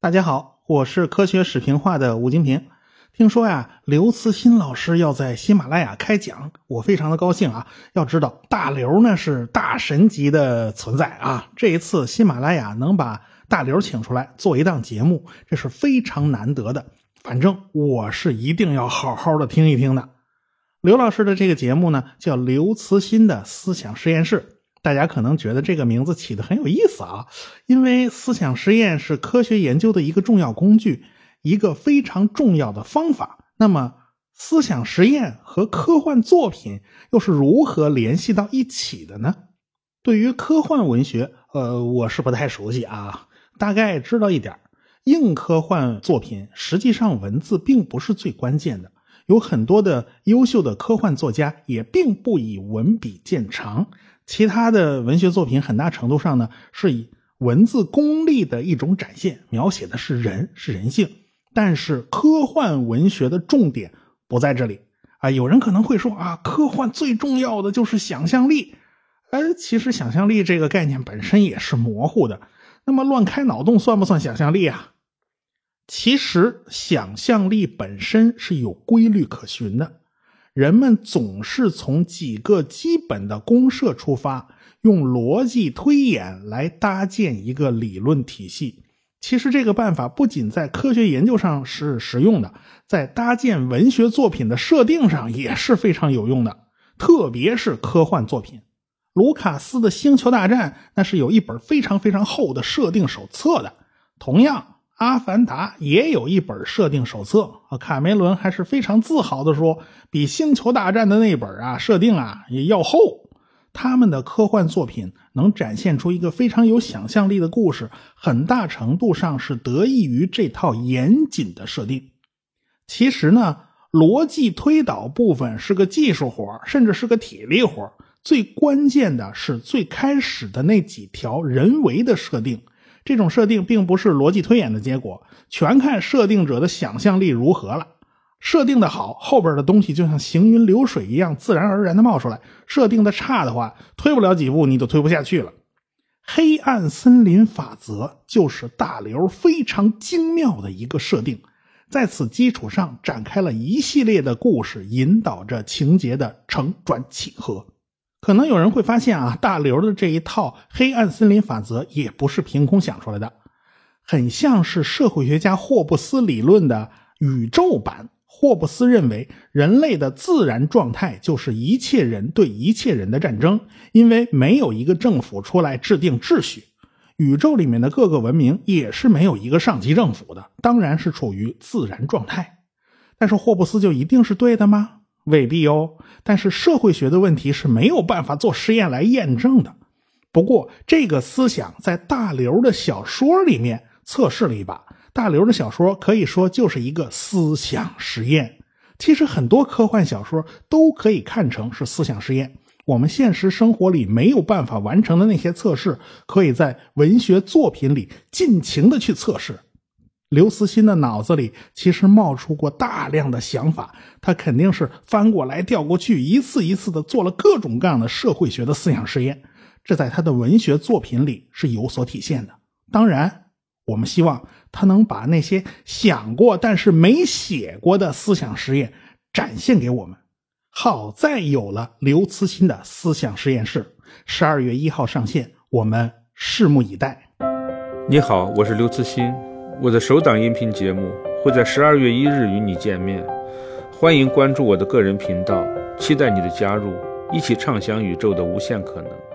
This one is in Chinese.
大家好，我是科学史评话的吴金平。听说呀，刘慈欣老师要在喜马拉雅开讲，我非常的高兴啊。要知道，大刘呢是大神级的存在啊。这一次喜马拉雅能把大刘请出来做一档节目，这是非常难得的。反正我是一定要好好的听一听的。刘老师的这个节目呢，叫刘慈欣的思想实验室。大家可能觉得这个名字起的很有意思啊，因为思想实验是科学研究的一个重要工具，一个非常重要的方法。那么，思想实验和科幻作品又是如何联系到一起的呢？对于科幻文学，呃，我是不太熟悉啊，大概知道一点硬科幻作品实际上文字并不是最关键的，有很多的优秀的科幻作家也并不以文笔见长。其他的文学作品很大程度上呢，是以文字功力的一种展现，描写的是人，是人性。但是科幻文学的重点不在这里啊。有人可能会说啊，科幻最重要的就是想象力。呃，其实想象力这个概念本身也是模糊的。那么乱开脑洞算不算想象力啊？其实想象力本身是有规律可循的。人们总是从几个基本的公设出发，用逻辑推演来搭建一个理论体系。其实这个办法不仅在科学研究上是实用的，在搭建文学作品的设定上也是非常有用的。特别是科幻作品，卢卡斯的《星球大战》那是有一本非常非常厚的设定手册的。同样。阿凡达也有一本设定手册啊，卡梅伦还是非常自豪的说，比星球大战的那本啊设定啊也要厚。他们的科幻作品能展现出一个非常有想象力的故事，很大程度上是得益于这套严谨的设定。其实呢，逻辑推导部分是个技术活，甚至是个体力活。最关键的是最开始的那几条人为的设定。这种设定并不是逻辑推演的结果，全看设定者的想象力如何了。设定的好，后边的东西就像行云流水一样，自然而然的冒出来；设定的差的话，推不了几步你就推不下去了。黑暗森林法则就是大刘非常精妙的一个设定，在此基础上展开了一系列的故事，引导着情节的承转起合。可能有人会发现啊，大刘的这一套黑暗森林法则也不是凭空想出来的，很像是社会学家霍布斯理论的宇宙版。霍布斯认为，人类的自然状态就是一切人对一切人的战争，因为没有一个政府出来制定秩序，宇宙里面的各个文明也是没有一个上级政府的，当然是处于自然状态。但是霍布斯就一定是对的吗？未必哦，但是社会学的问题是没有办法做实验来验证的。不过，这个思想在大刘的小说里面测试了一把。大刘的小说可以说就是一个思想实验。其实，很多科幻小说都可以看成是思想实验。我们现实生活里没有办法完成的那些测试，可以在文学作品里尽情的去测试。刘慈欣的脑子里其实冒出过大量的想法，他肯定是翻过来调过去，一次一次的做了各种各样的社会学的思想实验，这在他的文学作品里是有所体现的。当然，我们希望他能把那些想过但是没写过的思想实验展现给我们。好在有了刘慈欣的思想实验室，十二月一号上线，我们拭目以待。你好，我是刘慈欣。我的首档音频节目会在十二月一日与你见面，欢迎关注我的个人频道，期待你的加入，一起畅想宇宙的无限可能。